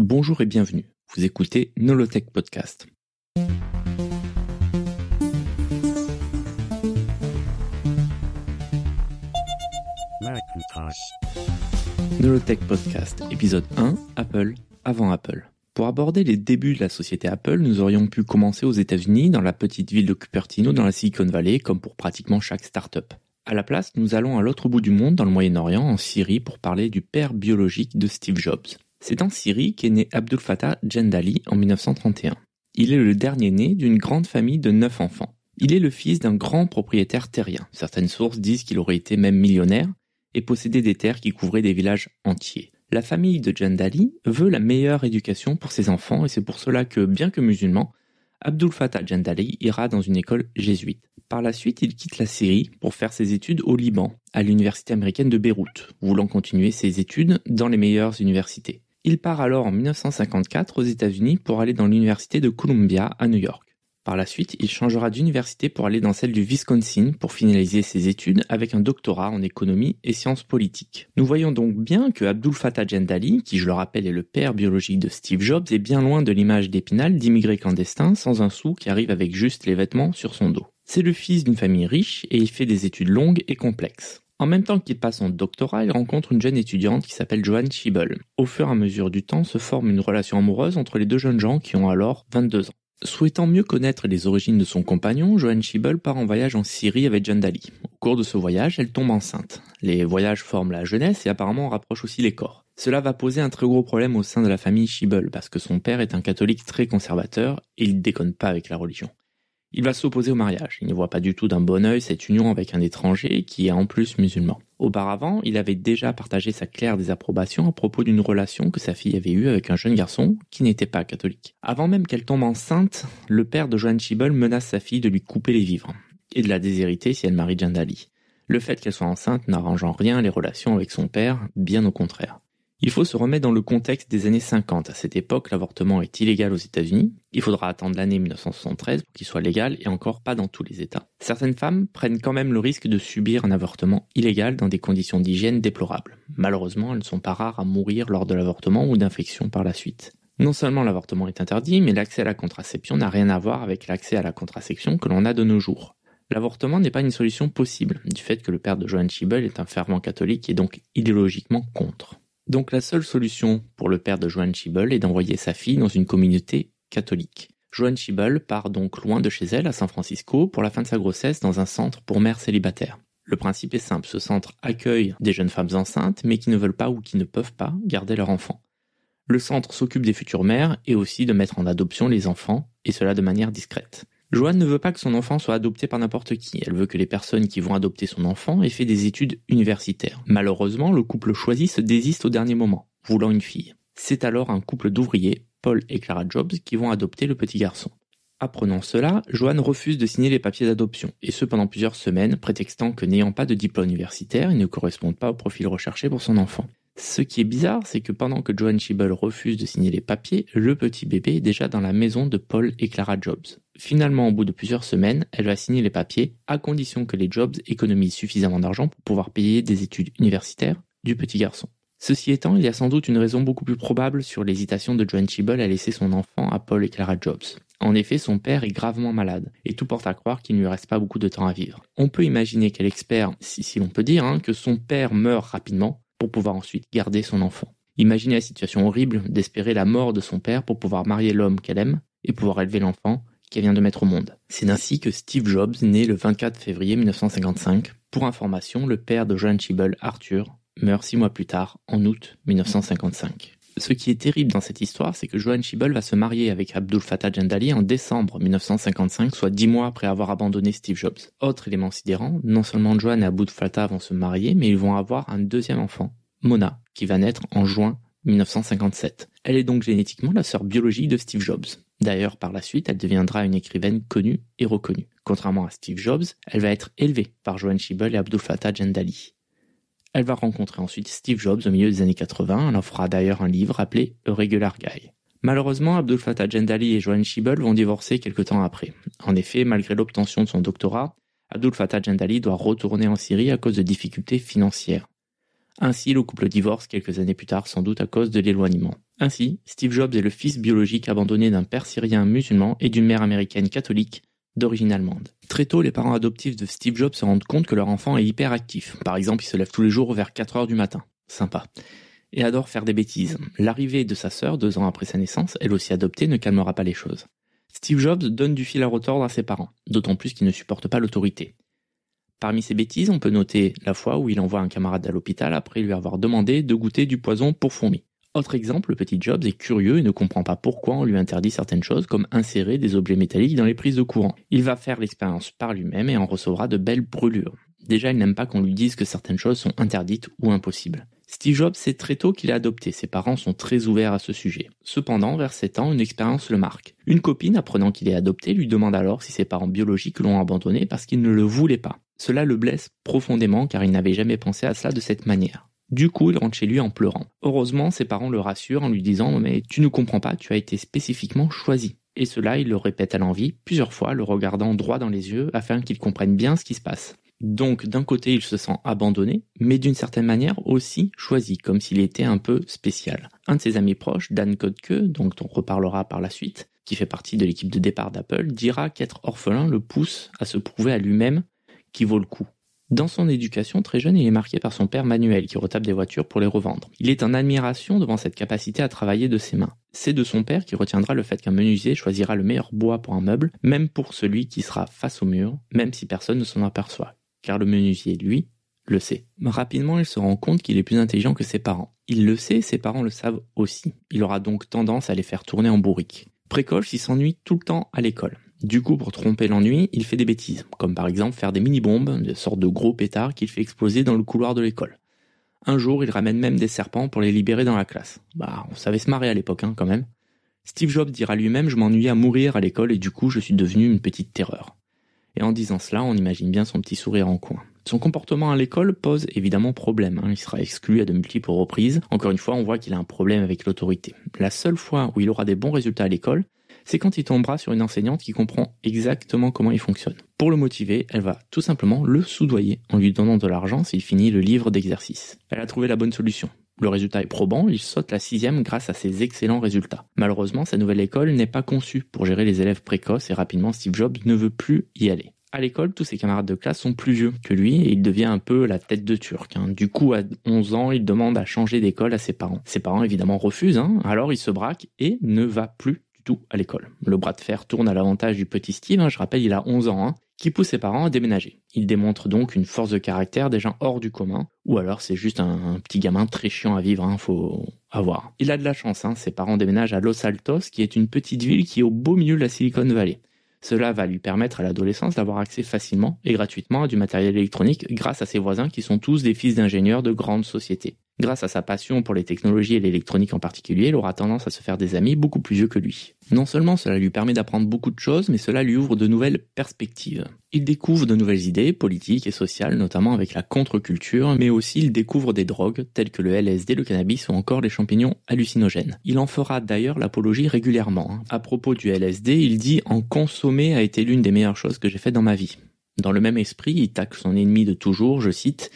Bonjour et bienvenue. Vous écoutez Nolotech Podcast. Nolotech Podcast, épisode 1, Apple, avant Apple. Pour aborder les débuts de la société Apple, nous aurions pu commencer aux États-Unis, dans la petite ville de Cupertino, dans la Silicon Valley, comme pour pratiquement chaque start-up. À la place, nous allons à l'autre bout du monde, dans le Moyen-Orient, en Syrie, pour parler du père biologique de Steve Jobs. C'est en Syrie qu'est né Abdul Fattah Jendali en 1931. Il est le dernier né d'une grande famille de neuf enfants. Il est le fils d'un grand propriétaire terrien. Certaines sources disent qu'il aurait été même millionnaire et possédait des terres qui couvraient des villages entiers. La famille de Jandali veut la meilleure éducation pour ses enfants et c'est pour cela que, bien que musulman, Abdul Fattah ira dans une école jésuite. Par la suite, il quitte la Syrie pour faire ses études au Liban, à l'université américaine de Beyrouth, voulant continuer ses études dans les meilleures universités. Il part alors en 1954 aux États-Unis pour aller dans l'université de Columbia à New York. Par la suite, il changera d'université pour aller dans celle du Wisconsin pour finaliser ses études avec un doctorat en économie et sciences politiques. Nous voyons donc bien que Abdul Fattah Jendali, qui je le rappelle est le père biologique de Steve Jobs, est bien loin de l'image d'Épinal d'immigré clandestin sans un sou qui arrive avec juste les vêtements sur son dos. C'est le fils d'une famille riche et il fait des études longues et complexes. En même temps qu'il passe son doctorat, il rencontre une jeune étudiante qui s'appelle Joanne Schiebel. Au fur et à mesure du temps se forme une relation amoureuse entre les deux jeunes gens qui ont alors 22 ans. Souhaitant mieux connaître les origines de son compagnon, Joanne Schiebel part en voyage en Syrie avec John Daly. Au cours de ce voyage, elle tombe enceinte. Les voyages forment la jeunesse et apparemment rapprochent aussi les corps. Cela va poser un très gros problème au sein de la famille Schiebel parce que son père est un catholique très conservateur et il déconne pas avec la religion. Il va s'opposer au mariage. Il ne voit pas du tout d'un bon œil cette union avec un étranger qui est en plus musulman. Auparavant, il avait déjà partagé sa claire désapprobation à propos d'une relation que sa fille avait eue avec un jeune garçon qui n'était pas catholique. Avant même qu'elle tombe enceinte, le père de Joanne Schiebel menace sa fille de lui couper les vivres et de la déshériter si elle marie Jandali. Le fait qu'elle soit enceinte n'arrange en rien les relations avec son père, bien au contraire. Il faut se remettre dans le contexte des années 50. À cette époque, l'avortement est illégal aux États-Unis. Il faudra attendre l'année 1973 pour qu'il soit légal et encore pas dans tous les États. Certaines femmes prennent quand même le risque de subir un avortement illégal dans des conditions d'hygiène déplorables. Malheureusement, elles ne sont pas rares à mourir lors de l'avortement ou d'infection par la suite. Non seulement l'avortement est interdit, mais l'accès à la contraception n'a rien à voir avec l'accès à la contraception que l'on a de nos jours. L'avortement n'est pas une solution possible, du fait que le père de Joanne Schiebel est un fervent catholique et donc idéologiquement contre. Donc la seule solution pour le père de Joanne Schiebel est d'envoyer sa fille dans une communauté catholique. Joanne Schiebel part donc loin de chez elle, à San Francisco, pour la fin de sa grossesse dans un centre pour mères célibataires. Le principe est simple, ce centre accueille des jeunes femmes enceintes mais qui ne veulent pas ou qui ne peuvent pas garder leur enfant. Le centre s'occupe des futures mères et aussi de mettre en adoption les enfants, et cela de manière discrète. Joanne ne veut pas que son enfant soit adopté par n'importe qui. Elle veut que les personnes qui vont adopter son enfant aient fait des études universitaires. Malheureusement, le couple choisi se désiste au dernier moment, voulant une fille. C'est alors un couple d'ouvriers, Paul et Clara Jobs, qui vont adopter le petit garçon. Apprenant cela, Joanne refuse de signer les papiers d'adoption, et ce pendant plusieurs semaines, prétextant que n'ayant pas de diplôme universitaire, il ne correspond pas au profil recherché pour son enfant. Ce qui est bizarre, c'est que pendant que Joanne Schiebel refuse de signer les papiers, le petit bébé est déjà dans la maison de Paul et Clara Jobs. Finalement, au bout de plusieurs semaines, elle va signer les papiers, à condition que les Jobs économisent suffisamment d'argent pour pouvoir payer des études universitaires du petit garçon. Ceci étant, il y a sans doute une raison beaucoup plus probable sur l'hésitation de Joanne Schiebel à laisser son enfant à Paul et Clara Jobs. En effet, son père est gravement malade, et tout porte à croire qu'il ne lui reste pas beaucoup de temps à vivre. On peut imaginer qu'elle espère, si, l'on peut dire, hein, que son père meurt rapidement, pour pouvoir ensuite garder son enfant. Imaginez la situation horrible d'espérer la mort de son père pour pouvoir marier l'homme qu'elle aime et pouvoir élever l'enfant qu'elle vient de mettre au monde. C'est ainsi que Steve Jobs naît le 24 février 1955. Pour information, le père de John Schiebel, Arthur, meurt six mois plus tard, en août 1955. Ce qui est terrible dans cette histoire, c'est que Johan Schiebel va se marier avec Abdul Fattah Jendali en décembre 1955, soit dix mois après avoir abandonné Steve Jobs. Autre élément sidérant, non seulement Johan et Abdul Fattah vont se marier, mais ils vont avoir un deuxième enfant, Mona, qui va naître en juin 1957. Elle est donc génétiquement la sœur biologique de Steve Jobs. D'ailleurs, par la suite, elle deviendra une écrivaine connue et reconnue. Contrairement à Steve Jobs, elle va être élevée par Johan Schiebel et Abdul Fattah Jendali. Elle va rencontrer ensuite Steve Jobs au milieu des années 80. Elle en fera d'ailleurs un livre appelé A Regular Guy. Malheureusement, Abdul Fattah Jendali et Joanne Schiebel vont divorcer quelque temps après. En effet, malgré l'obtention de son doctorat, Abdul Fattah Jendali doit retourner en Syrie à cause de difficultés financières. Ainsi, le couple divorce quelques années plus tard, sans doute à cause de l'éloignement. Ainsi, Steve Jobs est le fils biologique abandonné d'un père syrien musulman et d'une mère américaine catholique d'origine allemande. Très tôt, les parents adoptifs de Steve Jobs se rendent compte que leur enfant est hyperactif. Par exemple, il se lève tous les jours vers 4 heures du matin. Sympa. Et adore faire des bêtises. L'arrivée de sa sœur, deux ans après sa naissance, elle aussi adoptée, ne calmera pas les choses. Steve Jobs donne du fil à retordre à ses parents, d'autant plus qu'il ne supporte pas l'autorité. Parmi ses bêtises, on peut noter la fois où il envoie un camarade à l'hôpital après lui avoir demandé de goûter du poison pour fourmis. Autre exemple, le petit Jobs est curieux et ne comprend pas pourquoi on lui interdit certaines choses comme insérer des objets métalliques dans les prises de courant. Il va faire l'expérience par lui-même et en recevra de belles brûlures. Déjà, il n'aime pas qu'on lui dise que certaines choses sont interdites ou impossibles. Steve Jobs sait très tôt qu'il est adopté, ses parents sont très ouverts à ce sujet. Cependant, vers 7 ans, une expérience le marque. Une copine, apprenant qu'il est adopté, lui demande alors si ses parents biologiques l'ont abandonné parce qu'ils ne le voulaient pas. Cela le blesse profondément car il n'avait jamais pensé à cela de cette manière. Du coup, il rentre chez lui en pleurant. Heureusement, ses parents le rassurent en lui disant Mais tu ne comprends pas, tu as été spécifiquement choisi. Et cela, il le répète à l'envie, plusieurs fois, le regardant droit dans les yeux afin qu'il comprenne bien ce qui se passe. Donc d'un côté il se sent abandonné, mais d'une certaine manière aussi choisi, comme s'il était un peu spécial. Un de ses amis proches, Dan Kodke, dont on reparlera par la suite, qui fait partie de l'équipe de départ d'Apple, dira qu'être orphelin le pousse à se prouver à lui-même qu'il vaut le coup. Dans son éducation très jeune, il est marqué par son père Manuel qui retape des voitures pour les revendre. Il est en admiration devant cette capacité à travailler de ses mains. C'est de son père qui retiendra le fait qu'un menuisier choisira le meilleur bois pour un meuble, même pour celui qui sera face au mur, même si personne ne s'en aperçoit car le menuisier, lui, le sait. Rapidement, il se rend compte qu'il est plus intelligent que ses parents. Il le sait, ses parents le savent aussi. Il aura donc tendance à les faire tourner en bourrique. Précoce, il s'ennuie tout le temps à l'école. Du coup, pour tromper l'ennui, il fait des bêtises, comme par exemple faire des mini-bombes, des sortes de gros pétards qu'il fait exploser dans le couloir de l'école. Un jour, il ramène même des serpents pour les libérer dans la classe. Bah, on savait se marrer à l'époque, hein, quand même. Steve Jobs dira lui-même, je m'ennuyais à mourir à l'école et du coup, je suis devenu une petite terreur et en disant cela, on imagine bien son petit sourire en coin. Son comportement à l'école pose évidemment problème, hein. il sera exclu à de multiples reprises. Encore une fois, on voit qu'il a un problème avec l'autorité. La seule fois où il aura des bons résultats à l'école, c'est quand il tombera sur une enseignante qui comprend exactement comment il fonctionne. Pour le motiver, elle va tout simplement le soudoyer en lui donnant de l'argent s'il finit le livre d'exercice. Elle a trouvé la bonne solution. Le résultat est probant, il saute la sixième grâce à ses excellents résultats. Malheureusement, sa nouvelle école n'est pas conçue pour gérer les élèves précoces et rapidement Steve Jobs ne veut plus y aller. À l'école, tous ses camarades de classe sont plus vieux que lui et il devient un peu la tête de turc. Hein. Du coup, à 11 ans, il demande à changer d'école à ses parents. Ses parents, évidemment, refusent, hein. alors il se braque et ne va plus à l'école. Le bras de fer tourne à l'avantage du petit Steve, hein. je rappelle, il a 11 ans, qui pousse ses parents à déménager. Il démontre donc une force de caractère déjà hors du commun, ou alors c'est juste un, petit gamin très chiant à vivre, hein, faut avoir. Il a de la chance, hein, ses parents déménagent à Los Altos, qui est une petite ville qui est au beau milieu de la Silicon Valley. Cela va lui permettre à l'adolescence d'avoir accès facilement et gratuitement à du matériel électronique grâce à ses voisins qui sont tous des fils d'ingénieurs de grandes sociétés. Grâce à sa passion pour les technologies et l'électronique en particulier, il aura tendance à se faire des amis beaucoup plus vieux que lui. Non seulement cela lui permet d'apprendre beaucoup de choses, mais cela lui ouvre de nouvelles perspectives. Il découvre de nouvelles idées politiques et sociales, notamment avec la contre-culture, mais aussi il découvre des drogues telles que le LSD, le cannabis ou encore les champignons hallucinogènes. Il en fera d'ailleurs l'apologie régulièrement. Hein. À propos du LSD, il dit en consommer a été l'une des meilleures choses que j'ai faites dans ma vie. Dans le même esprit, il taxe son ennemi de toujours, je cite,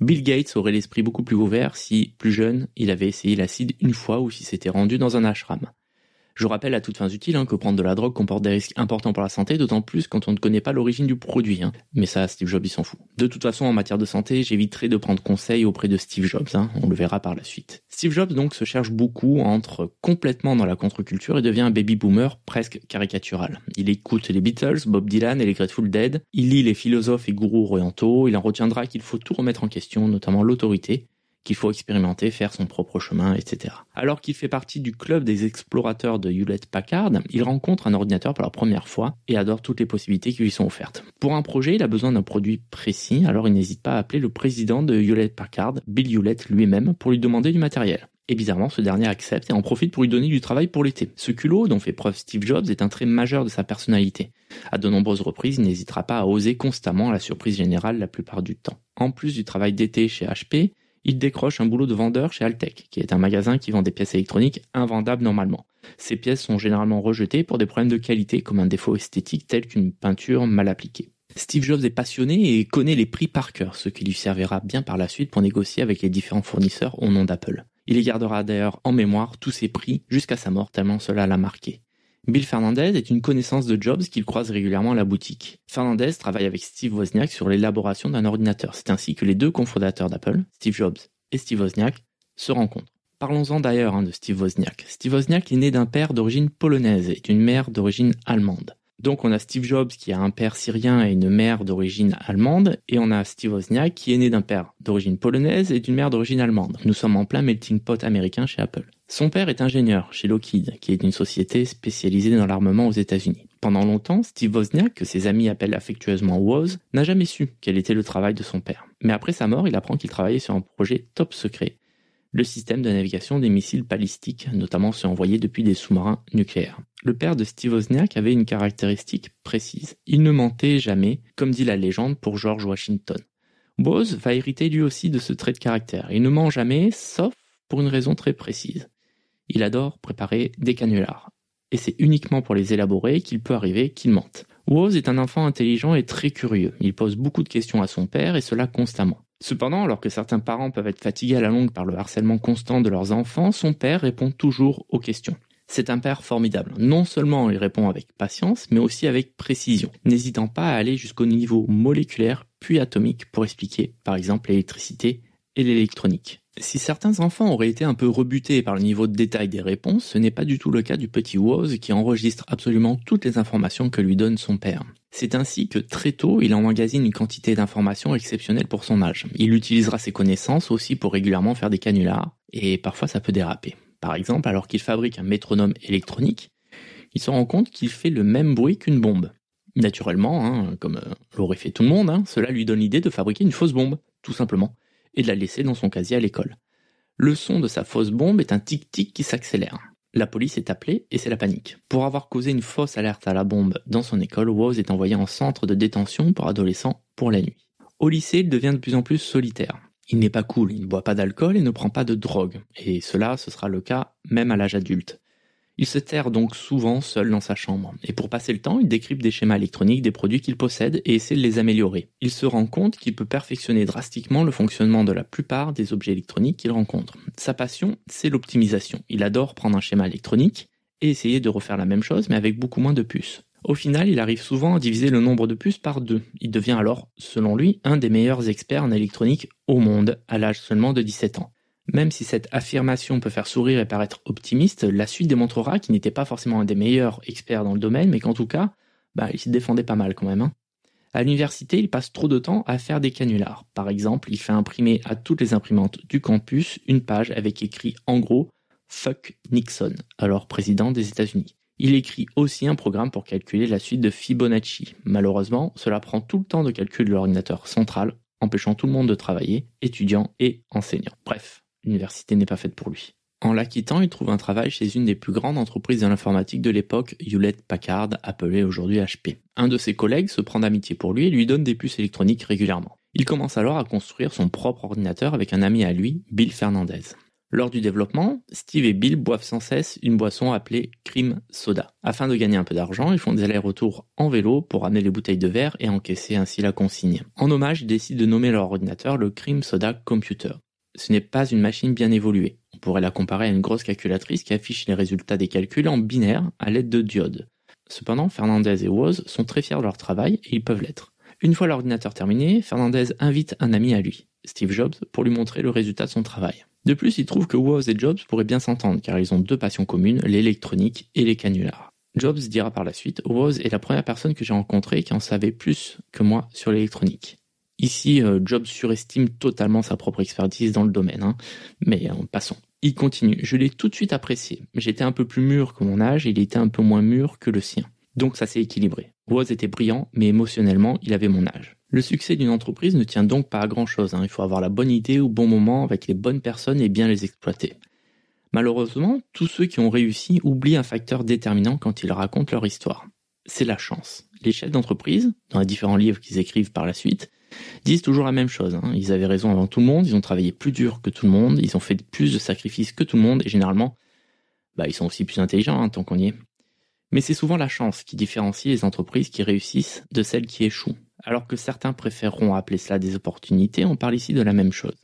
Bill Gates aurait l'esprit beaucoup plus ouvert si, plus jeune, il avait essayé l'acide une fois ou si s'était rendu dans un ashram. Je rappelle à toutes fins utiles hein, que prendre de la drogue comporte des risques importants pour la santé, d'autant plus quand on ne connaît pas l'origine du produit. Hein. Mais ça, Steve Jobs, il s'en fout. De toute façon, en matière de santé, j'éviterai de prendre conseil auprès de Steve Jobs. Hein. On le verra par la suite. Steve Jobs donc se cherche beaucoup, entre complètement dans la contre-culture et devient un baby boomer presque caricatural. Il écoute les Beatles, Bob Dylan et les Grateful Dead. Il lit les philosophes et gourous orientaux. Il en retiendra qu'il faut tout remettre en question, notamment l'autorité qu'il faut expérimenter, faire son propre chemin, etc. Alors qu'il fait partie du club des explorateurs de Hewlett Packard, il rencontre un ordinateur pour la première fois et adore toutes les possibilités qui lui sont offertes. Pour un projet, il a besoin d'un produit précis, alors il n'hésite pas à appeler le président de Hewlett Packard, Bill Hewlett lui-même, pour lui demander du matériel. Et bizarrement, ce dernier accepte et en profite pour lui donner du travail pour l'été. Ce culot dont fait preuve Steve Jobs est un trait majeur de sa personnalité. À de nombreuses reprises, il n'hésitera pas à oser constamment la surprise générale la plupart du temps. En plus du travail d'été chez HP, il décroche un boulot de vendeur chez Altec, qui est un magasin qui vend des pièces électroniques invendables normalement. Ces pièces sont généralement rejetées pour des problèmes de qualité comme un défaut esthétique tel qu'une peinture mal appliquée. Steve Jobs est passionné et connaît les prix par cœur, ce qui lui servira bien par la suite pour négocier avec les différents fournisseurs au nom d'Apple. Il y gardera d'ailleurs en mémoire tous ses prix jusqu'à sa mort tellement cela l'a marqué. Bill Fernandez est une connaissance de Jobs qu'il croise régulièrement à la boutique. Fernandez travaille avec Steve Wozniak sur l'élaboration d'un ordinateur. C'est ainsi que les deux cofondateurs d'Apple, Steve Jobs et Steve Wozniak, se rencontrent. Parlons-en d'ailleurs hein, de Steve Wozniak. Steve Wozniak est né d'un père d'origine polonaise et d'une mère d'origine allemande. Donc on a Steve Jobs qui a un père syrien et une mère d'origine allemande, et on a Steve Wozniak qui est né d'un père d'origine polonaise et d'une mère d'origine allemande. Nous sommes en plein melting pot américain chez Apple. Son père est ingénieur chez Lockheed, qui est une société spécialisée dans l'armement aux États-Unis. Pendant longtemps, Steve Wozniak, que ses amis appellent affectueusement Woz, n'a jamais su quel était le travail de son père. Mais après sa mort, il apprend qu'il travaillait sur un projet top secret, le système de navigation des missiles balistiques, notamment ceux envoyés depuis des sous-marins nucléaires. Le père de Steve Wozniak avait une caractéristique précise. Il ne mentait jamais, comme dit la légende pour George Washington. Bose va hériter lui aussi de ce trait de caractère. Il ne ment jamais, sauf pour une raison très précise. Il adore préparer des canulars. Et c'est uniquement pour les élaborer qu'il peut arriver qu'il mente. Woz est un enfant intelligent et très curieux. Il pose beaucoup de questions à son père et cela constamment. Cependant, alors que certains parents peuvent être fatigués à la longue par le harcèlement constant de leurs enfants, son père répond toujours aux questions. C'est un père formidable. Non seulement il répond avec patience, mais aussi avec précision, n'hésitant pas à aller jusqu'au niveau moléculaire puis atomique pour expliquer, par exemple, l'électricité et l'électronique. Si certains enfants auraient été un peu rebutés par le niveau de détail des réponses, ce n'est pas du tout le cas du petit Woz qui enregistre absolument toutes les informations que lui donne son père. C'est ainsi que très tôt, il emmagasine une quantité d'informations exceptionnelle pour son âge. Il utilisera ses connaissances aussi pour régulièrement faire des canulars, et parfois ça peut déraper. Par exemple, alors qu'il fabrique un métronome électronique, il se rend compte qu'il fait le même bruit qu'une bombe. Naturellement, hein, comme euh, l'aurait fait tout le monde, hein, cela lui donne l'idée de fabriquer une fausse bombe, tout simplement et de la laisser dans son casier à l'école. Le son de sa fausse bombe est un tic-tic qui s'accélère. La police est appelée et c'est la panique. Pour avoir causé une fausse alerte à la bombe dans son école, Woz est envoyé en centre de détention pour adolescents pour la nuit. Au lycée, il devient de plus en plus solitaire. Il n'est pas cool, il ne boit pas d'alcool et ne prend pas de drogue. Et cela, ce sera le cas même à l'âge adulte. Il se terre donc souvent seul dans sa chambre, et pour passer le temps, il décrypte des schémas électroniques des produits qu'il possède et essaie de les améliorer. Il se rend compte qu'il peut perfectionner drastiquement le fonctionnement de la plupart des objets électroniques qu'il rencontre. Sa passion, c'est l'optimisation. Il adore prendre un schéma électronique et essayer de refaire la même chose mais avec beaucoup moins de puces. Au final, il arrive souvent à diviser le nombre de puces par deux. Il devient alors, selon lui, un des meilleurs experts en électronique au monde, à l'âge seulement de 17 ans. Même si cette affirmation peut faire sourire et paraître optimiste, la suite démontrera qu'il n'était pas forcément un des meilleurs experts dans le domaine, mais qu'en tout cas, bah, il se défendait pas mal quand même. Hein. À l'université, il passe trop de temps à faire des canulars. Par exemple, il fait imprimer à toutes les imprimantes du campus une page avec écrit en gros Fuck Nixon, alors président des États-Unis. Il écrit aussi un programme pour calculer la suite de Fibonacci. Malheureusement, cela prend tout le temps de calcul de l'ordinateur central, empêchant tout le monde de travailler, étudiants et enseignants. Bref, l'université n'est pas faite pour lui. En la quittant, il trouve un travail chez une des plus grandes entreprises de l'informatique de l'époque, Hewlett Packard, appelée aujourd'hui HP. Un de ses collègues se prend d'amitié pour lui et lui donne des puces électroniques régulièrement. Il commence alors à construire son propre ordinateur avec un ami à lui, Bill Fernandez. Lors du développement, Steve et Bill boivent sans cesse une boisson appelée Cream Soda. Afin de gagner un peu d'argent, ils font des allers-retours en vélo pour amener les bouteilles de verre et encaisser ainsi la consigne. En hommage, ils décident de nommer leur ordinateur le Cream Soda Computer ce n'est pas une machine bien évoluée. On pourrait la comparer à une grosse calculatrice qui affiche les résultats des calculs en binaire à l'aide de diodes. Cependant, Fernandez et Woz sont très fiers de leur travail et ils peuvent l'être. Une fois l'ordinateur terminé, Fernandez invite un ami à lui, Steve Jobs, pour lui montrer le résultat de son travail. De plus, il trouve que Woz et Jobs pourraient bien s'entendre car ils ont deux passions communes, l'électronique et les canulars. Jobs dira par la suite, Woz est la première personne que j'ai rencontrée qui en savait plus que moi sur l'électronique. Ici, euh, Jobs surestime totalement sa propre expertise dans le domaine, hein. mais euh, passons. Il continue. Je l'ai tout de suite apprécié. J'étais un peu plus mûr que mon âge, et il était un peu moins mûr que le sien. Donc ça s'est équilibré. Woz était brillant, mais émotionnellement, il avait mon âge. Le succès d'une entreprise ne tient donc pas à grand chose. Hein. Il faut avoir la bonne idée au bon moment avec les bonnes personnes et bien les exploiter. Malheureusement, tous ceux qui ont réussi oublient un facteur déterminant quand ils racontent leur histoire. C'est la chance. Les chefs d'entreprise, dans les différents livres qu'ils écrivent par la suite, disent toujours la même chose. Hein. Ils avaient raison avant tout le monde, ils ont travaillé plus dur que tout le monde, ils ont fait plus de sacrifices que tout le monde, et généralement, bah, ils sont aussi plus intelligents, hein, tant qu'on y est. Mais c'est souvent la chance qui différencie les entreprises qui réussissent de celles qui échouent. Alors que certains préféreront appeler cela des opportunités, on parle ici de la même chose.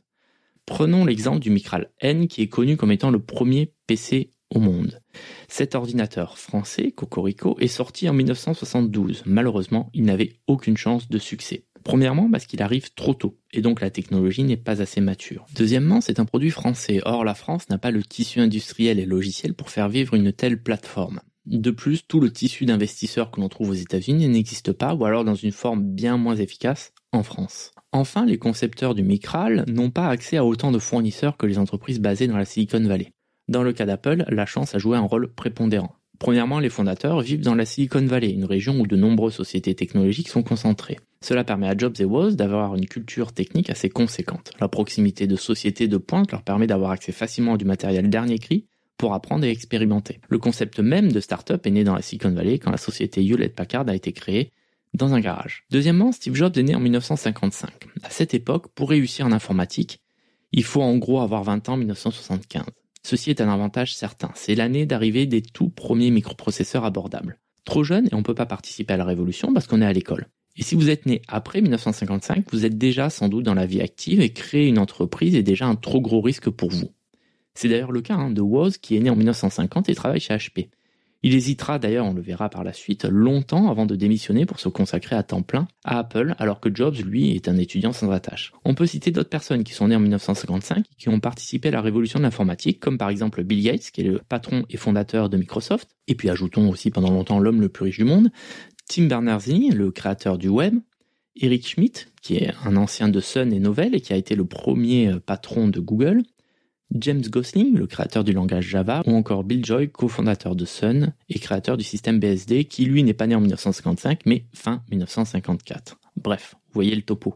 Prenons l'exemple du Micral N qui est connu comme étant le premier PC au monde. Cet ordinateur français, Cocorico, est sorti en 1972. Malheureusement, il n'avait aucune chance de succès. Premièrement, parce qu'il arrive trop tôt, et donc la technologie n'est pas assez mature. Deuxièmement, c'est un produit français. Or, la France n'a pas le tissu industriel et logiciel pour faire vivre une telle plateforme. De plus, tout le tissu d'investisseurs que l'on trouve aux États-Unis n'existe pas, ou alors dans une forme bien moins efficace, en France. Enfin, les concepteurs du Micral n'ont pas accès à autant de fournisseurs que les entreprises basées dans la Silicon Valley. Dans le cas d'Apple, la chance a joué un rôle prépondérant. Premièrement, les fondateurs vivent dans la Silicon Valley, une région où de nombreuses sociétés technologiques sont concentrées. Cela permet à Jobs et Woz d'avoir une culture technique assez conséquente. La proximité de sociétés de pointe leur permet d'avoir accès facilement à du matériel dernier cri pour apprendre et expérimenter. Le concept même de start-up est né dans la Silicon Valley quand la société Hewlett Packard a été créée dans un garage. Deuxièmement, Steve Jobs est né en 1955. À cette époque, pour réussir en informatique, il faut en gros avoir 20 ans en 1975. Ceci est un avantage certain. C'est l'année d'arrivée des tout premiers microprocesseurs abordables. Trop jeune et on ne peut pas participer à la révolution parce qu'on est à l'école. Et si vous êtes né après 1955, vous êtes déjà sans doute dans la vie active et créer une entreprise est déjà un trop gros risque pour vous. C'est d'ailleurs le cas hein, de Woz qui est né en 1950 et travaille chez HP. Il hésitera d'ailleurs, on le verra par la suite, longtemps avant de démissionner pour se consacrer à temps plein à Apple, alors que Jobs, lui, est un étudiant sans attache. On peut citer d'autres personnes qui sont nées en 1955 et qui ont participé à la révolution de l'informatique, comme par exemple Bill Gates, qui est le patron et fondateur de Microsoft, et puis ajoutons aussi pendant longtemps l'homme le plus riche du monde, Tim Berners-Lee, le créateur du web, Eric Schmidt, qui est un ancien de Sun et Novell et qui a été le premier euh, patron de Google, James Gosling, le créateur du langage Java, ou encore Bill Joy, cofondateur de Sun et créateur du système BSD, qui lui n'est pas né en 1955, mais fin 1954. Bref, vous voyez le topo.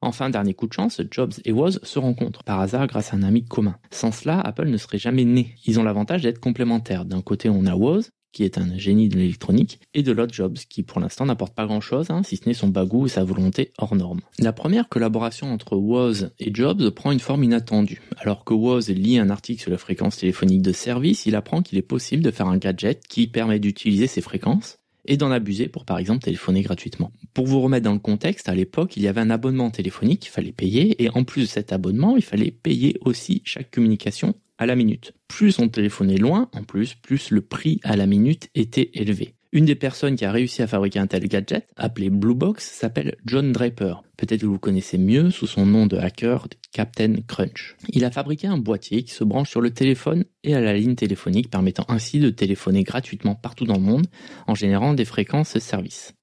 Enfin, dernier coup de chance, Jobs et Woz se rencontrent par hasard grâce à un ami commun. Sans cela, Apple ne serait jamais né. Ils ont l'avantage d'être complémentaires. D'un côté, on a Woz, qui est un génie de l'électronique, et de l'autre Jobs, qui pour l'instant n'apporte pas grand-chose, hein, si ce n'est son bagou et sa volonté hors norme. La première collaboration entre Woz et Jobs prend une forme inattendue. Alors que Woz lit un article sur la fréquence téléphonique de service, il apprend qu'il est possible de faire un gadget qui permet d'utiliser ces fréquences et d'en abuser pour par exemple téléphoner gratuitement. Pour vous remettre dans le contexte, à l'époque, il y avait un abonnement téléphonique qu'il fallait payer et en plus de cet abonnement, il fallait payer aussi chaque communication à la minute. Plus on téléphonait loin, en plus, plus le prix à la minute était élevé. Une des personnes qui a réussi à fabriquer un tel gadget, appelé Blue Box, s'appelle John Draper. Peut-être que vous connaissez mieux sous son nom de hacker Captain Crunch. Il a fabriqué un boîtier qui se branche sur le téléphone et à la ligne téléphonique, permettant ainsi de téléphoner gratuitement partout dans le monde en générant des fréquences service.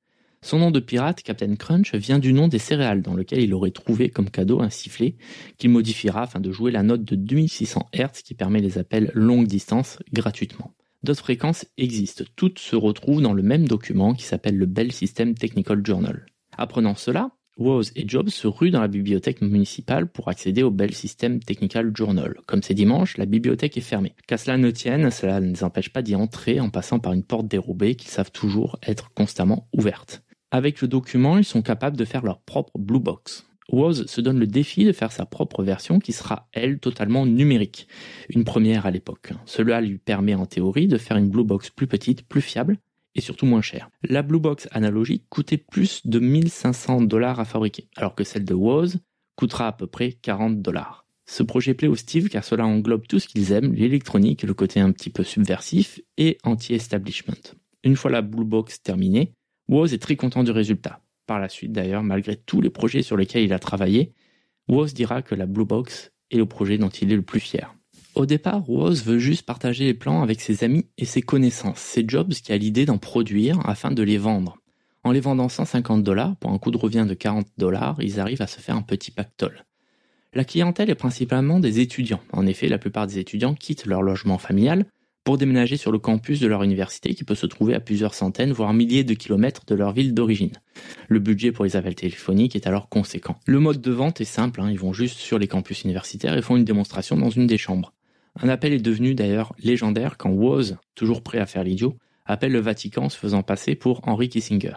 Son nom de pirate, Captain Crunch, vient du nom des céréales dans lequel il aurait trouvé comme cadeau un sifflet qu'il modifiera afin de jouer la note de 2600 Hz qui permet les appels longue distance gratuitement. D'autres fréquences existent, toutes se retrouvent dans le même document qui s'appelle le Bell System Technical Journal. Apprenant cela, Woz et Jobs se ruent dans la bibliothèque municipale pour accéder au Bell System Technical Journal. Comme c'est dimanche, la bibliothèque est fermée. Qu'à cela ne tienne, cela ne les empêche pas d'y entrer en passant par une porte dérobée qu'ils savent toujours être constamment ouverte. Avec le document, ils sont capables de faire leur propre Blue Box. Woz se donne le défi de faire sa propre version qui sera, elle, totalement numérique. Une première à l'époque. Cela lui permet en théorie de faire une Blue Box plus petite, plus fiable et surtout moins chère. La Blue Box analogique coûtait plus de 1500 dollars à fabriquer, alors que celle de Woz coûtera à peu près 40 dollars. Ce projet plaît au Steve car cela englobe tout ce qu'ils aiment, l'électronique, le côté un petit peu subversif et anti-establishment. Une fois la Blue Box terminée, Woz est très content du résultat. Par la suite d'ailleurs, malgré tous les projets sur lesquels il a travaillé, Woz dira que la Blue Box est le projet dont il est le plus fier. Au départ, Woz veut juste partager les plans avec ses amis et ses connaissances. C'est Jobs qui a l'idée d'en produire afin de les vendre. En les vendant 150 dollars pour un coût de revient de 40 dollars, ils arrivent à se faire un petit pactole. La clientèle est principalement des étudiants. En effet, la plupart des étudiants quittent leur logement familial déménager sur le campus de leur université qui peut se trouver à plusieurs centaines, voire milliers de kilomètres de leur ville d'origine. Le budget pour les appels téléphoniques est alors conséquent. Le mode de vente est simple, hein. ils vont juste sur les campus universitaires et font une démonstration dans une des chambres. Un appel est devenu d'ailleurs légendaire quand Woz, toujours prêt à faire l'idiot, appelle le Vatican se faisant passer pour Henry Kissinger.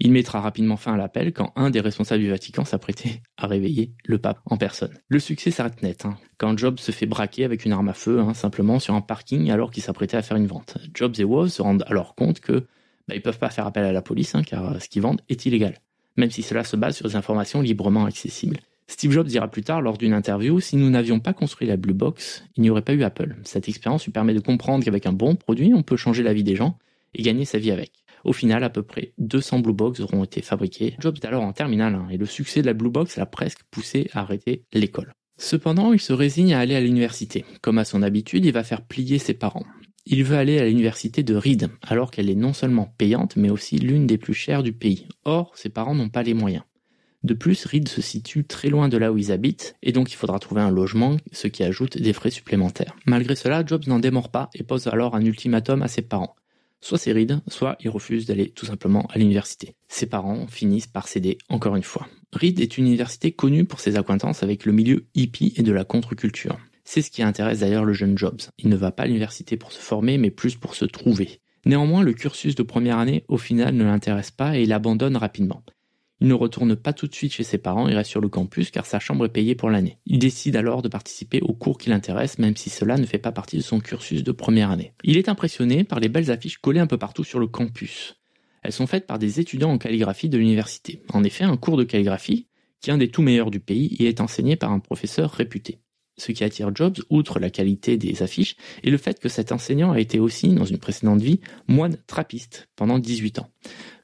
Il mettra rapidement fin à l'appel quand un des responsables du Vatican s'apprêtait à réveiller le pape en personne. Le succès s'arrête net, hein, quand Jobs se fait braquer avec une arme à feu, hein, simplement sur un parking alors qu'il s'apprêtait à faire une vente. Jobs et Woz se rendent alors compte que bah, ils peuvent pas faire appel à la police, hein, car ce qu'ils vendent est illégal. même si cela se base sur des informations librement accessibles. Steve Jobs dira plus tard lors d'une interview, si nous n'avions pas construit la Blue Box, il n'y aurait pas eu Apple. Cette expérience lui permet de comprendre qu'avec un bon produit, on peut changer la vie des gens et gagner sa vie avec. Au final, à peu près 200 Blue Box auront été fabriqués. Jobs est alors en terminale 1 et le succès de la Blue Box l'a presque poussé à arrêter l'école. Cependant, il se résigne à aller à l'université. Comme à son habitude, il va faire plier ses parents. Il veut aller à l'université de Reed, alors qu'elle est non seulement payante, mais aussi l'une des plus chères du pays. Or, ses parents n'ont pas les moyens. De plus, Reed se situe très loin de là où ils habitent, et donc il faudra trouver un logement, ce qui ajoute des frais supplémentaires. Malgré cela, Jobs n'en démord pas et pose alors un ultimatum à ses parents. Soit c'est Reed, soit il refuse d'aller tout simplement à l'université. Ses parents finissent par céder encore une fois. Reed est une université connue pour ses acquaintances avec le milieu hippie et de la contre-culture. C'est ce qui intéresse d'ailleurs le jeune Jobs. Il ne va pas à l'université pour se former, mais plus pour se trouver. Néanmoins, le cursus de première année, au final, ne l'intéresse pas et il abandonne rapidement. Il ne retourne pas tout de suite chez ses parents, il reste sur le campus car sa chambre est payée pour l'année. Il décide alors de participer aux cours qui l'intéressent, même si cela ne fait pas partie de son cursus de première année. Il est impressionné par les belles affiches collées un peu partout sur le campus. Elles sont faites par des étudiants en calligraphie de l'université. En effet, un cours de calligraphie, qui est un des tout meilleurs du pays, y est enseigné par un professeur réputé. Ce qui attire Jobs, outre la qualité des affiches, est le fait que cet enseignant a été aussi, dans une précédente vie, moine trappiste pendant 18 ans.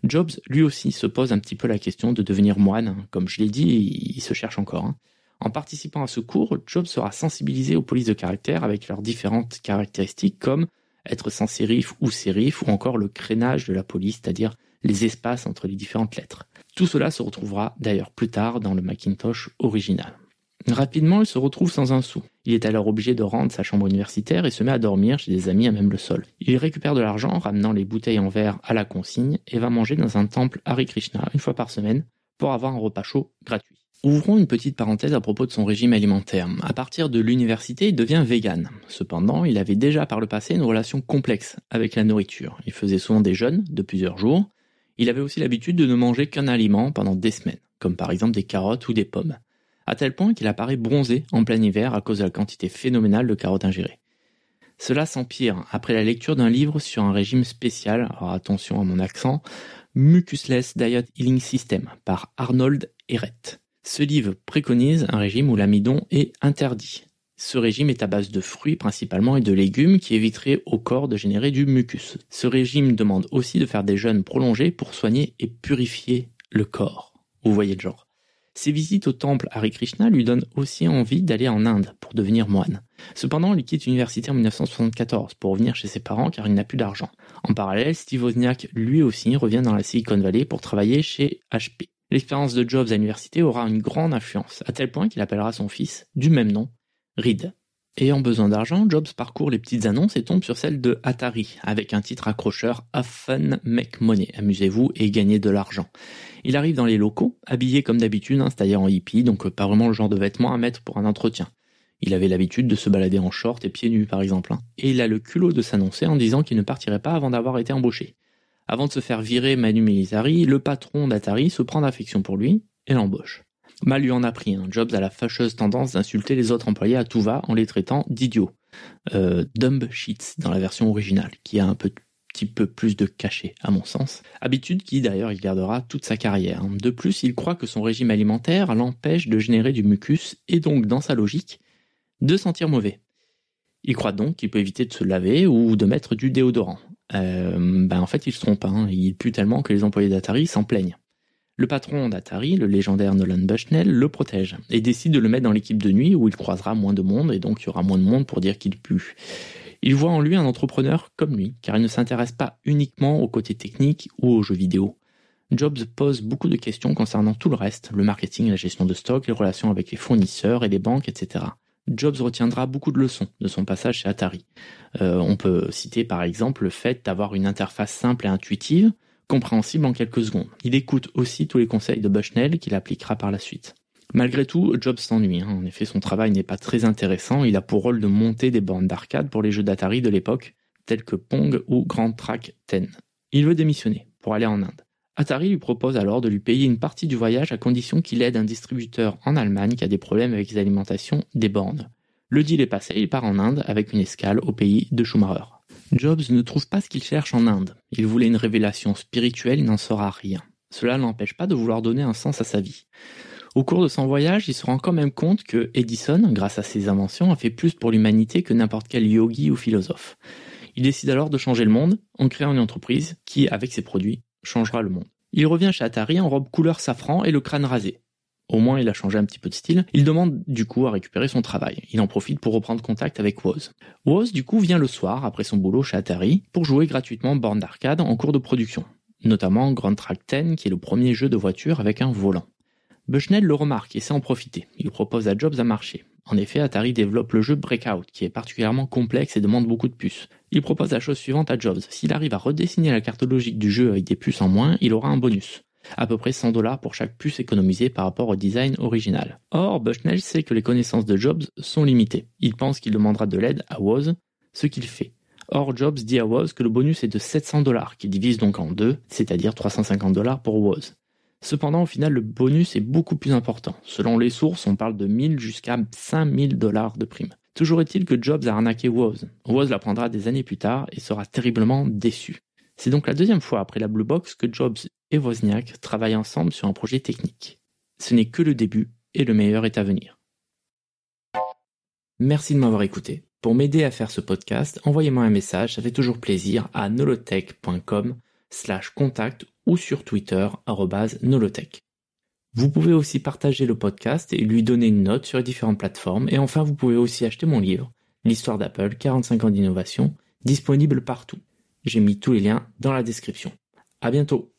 Jobs, lui aussi, se pose un petit peu la question de devenir moine. Comme je l'ai dit, il se cherche encore. Hein. En participant à ce cours, Jobs sera sensibilisé aux polices de caractère avec leurs différentes caractéristiques comme être sans sérif ou sérif ou encore le crénage de la police, c'est-à-dire les espaces entre les différentes lettres. Tout cela se retrouvera d'ailleurs plus tard dans le Macintosh original. Rapidement, il se retrouve sans un sou. Il est alors obligé de rendre sa chambre universitaire et se met à dormir chez des amis à même le sol. Il récupère de l'argent, ramenant les bouteilles en verre à la consigne, et va manger dans un temple Hare Krishna une fois par semaine pour avoir un repas chaud gratuit. Ouvrons une petite parenthèse à propos de son régime alimentaire. À partir de l'université, il devient vegan. Cependant, il avait déjà par le passé une relation complexe avec la nourriture. Il faisait souvent des jeûnes de plusieurs jours. Il avait aussi l'habitude de ne manger qu'un aliment pendant des semaines, comme par exemple des carottes ou des pommes à tel point qu'il apparaît bronzé en plein hiver à cause de la quantité phénoménale de carottes ingérées. Cela s'empire après la lecture d'un livre sur un régime spécial, alors attention à mon accent, Mucusless Diet Healing System par Arnold Ehret. Ce livre préconise un régime où l'amidon est interdit. Ce régime est à base de fruits principalement et de légumes qui éviterait au corps de générer du mucus. Ce régime demande aussi de faire des jeûnes prolongés pour soigner et purifier le corps. Vous voyez le genre. Ses visites au temple Hare Krishna lui donnent aussi envie d'aller en Inde pour devenir moine. Cependant, il quitte l'université en 1974 pour revenir chez ses parents car il n'a plus d'argent. En parallèle, Steve Wozniak lui aussi revient dans la Silicon Valley pour travailler chez HP. L'expérience de Jobs à l'université aura une grande influence, à tel point qu'il appellera son fils, du même nom, Reed. Ayant besoin d'argent, Jobs parcourt les petites annonces et tombe sur celle de Atari, avec un titre accrocheur Have fun, make money. Amusez-vous et gagnez de l'argent. Il arrive dans les locaux, habillé comme d'habitude, hein, c'est-à-dire en hippie, donc pas vraiment le genre de vêtements à mettre pour un entretien. Il avait l'habitude de se balader en short et pieds nus, par exemple. Hein. Et il a le culot de s'annoncer en disant qu'il ne partirait pas avant d'avoir été embauché. Avant de se faire virer Manu Militari, le patron d'Atari se prend d'affection pour lui et l'embauche. Mal lui en a pris. Hein. Jobs a la fâcheuse tendance d'insulter les autres employés à tout va en les traitant d'idiots. Euh, dumb sheets dans la version originale, qui a un petit peu plus de cachet, à mon sens. Habitude qui, d'ailleurs, il gardera toute sa carrière. De plus, il croit que son régime alimentaire l'empêche de générer du mucus et donc, dans sa logique, de sentir mauvais. Il croit donc qu'il peut éviter de se laver ou de mettre du déodorant. Euh, ben en fait, il se trompe. Hein. Il pue tellement que les employés d'Atari s'en plaignent. Le patron d'Atari, le légendaire Nolan Bushnell, le protège et décide de le mettre dans l'équipe de nuit où il croisera moins de monde et donc il y aura moins de monde pour dire qu'il pue. Il voit en lui un entrepreneur comme lui, car il ne s'intéresse pas uniquement au côté technique ou aux jeux vidéo. Jobs pose beaucoup de questions concernant tout le reste, le marketing, la gestion de stock, les relations avec les fournisseurs et les banques, etc. Jobs retiendra beaucoup de leçons de son passage chez Atari. Euh, on peut citer par exemple le fait d'avoir une interface simple et intuitive, compréhensible en quelques secondes. Il écoute aussi tous les conseils de Bushnell qu'il appliquera par la suite. Malgré tout, Jobs s'ennuie. Hein. En effet, son travail n'est pas très intéressant. Il a pour rôle de monter des bornes d'arcade pour les jeux d'Atari de l'époque, tels que Pong ou Grand Track 10. Il veut démissionner pour aller en Inde. Atari lui propose alors de lui payer une partie du voyage à condition qu'il aide un distributeur en Allemagne qui a des problèmes avec les alimentations des bornes. Le deal est passé, il part en Inde avec une escale au pays de Schumacher. Jobs ne trouve pas ce qu'il cherche en Inde. Il voulait une révélation spirituelle, il n'en saura rien. cela n'empêche pas de vouloir donner un sens à sa vie. Au cours de son voyage, il se rend quand même compte que Edison, grâce à ses inventions, a fait plus pour l'humanité que n'importe quel yogi ou philosophe. Il décide alors de changer le monde en créant une entreprise qui, avec ses produits, changera le monde. Il revient chez Atari en robe couleur safran et le crâne rasé. Au moins, il a changé un petit peu de style. Il demande du coup à récupérer son travail. Il en profite pour reprendre contact avec Woz. Woz, du coup, vient le soir, après son boulot chez Atari, pour jouer gratuitement borne d'arcade en cours de production. Notamment Grand Track 10, qui est le premier jeu de voiture avec un volant. Bushnell le remarque et sait en profiter. Il propose à Jobs un marché. En effet, Atari développe le jeu Breakout, qui est particulièrement complexe et demande beaucoup de puces. Il propose la chose suivante à Jobs. S'il arrive à redessiner la carte logique du jeu avec des puces en moins, il aura un bonus à peu près 100 dollars pour chaque puce économisée par rapport au design original. Or, Bushnell sait que les connaissances de Jobs sont limitées. Il pense qu'il demandera de l'aide à Woz, ce qu'il fait. Or, Jobs dit à Woz que le bonus est de 700 dollars, qui divise donc en deux, c'est-à-dire 350 dollars pour Woz. Cependant, au final, le bonus est beaucoup plus important. Selon les sources, on parle de 1000 jusqu'à 5000 dollars de prime. Toujours est-il que Jobs a arnaqué Woz. Woz l'apprendra des années plus tard et sera terriblement déçu. C'est donc la deuxième fois après la Blue Box que Jobs et Wozniak travaillent ensemble sur un projet technique. Ce n'est que le début et le meilleur est à venir. Merci de m'avoir écouté. Pour m'aider à faire ce podcast, envoyez-moi un message, ça fait toujours plaisir, à nolotech.com slash contact ou sur Twitter, nolotech. Vous pouvez aussi partager le podcast et lui donner une note sur les différentes plateformes. Et enfin, vous pouvez aussi acheter mon livre, L'histoire d'Apple, 45 ans d'innovation, disponible partout. J'ai mis tous les liens dans la description. À bientôt!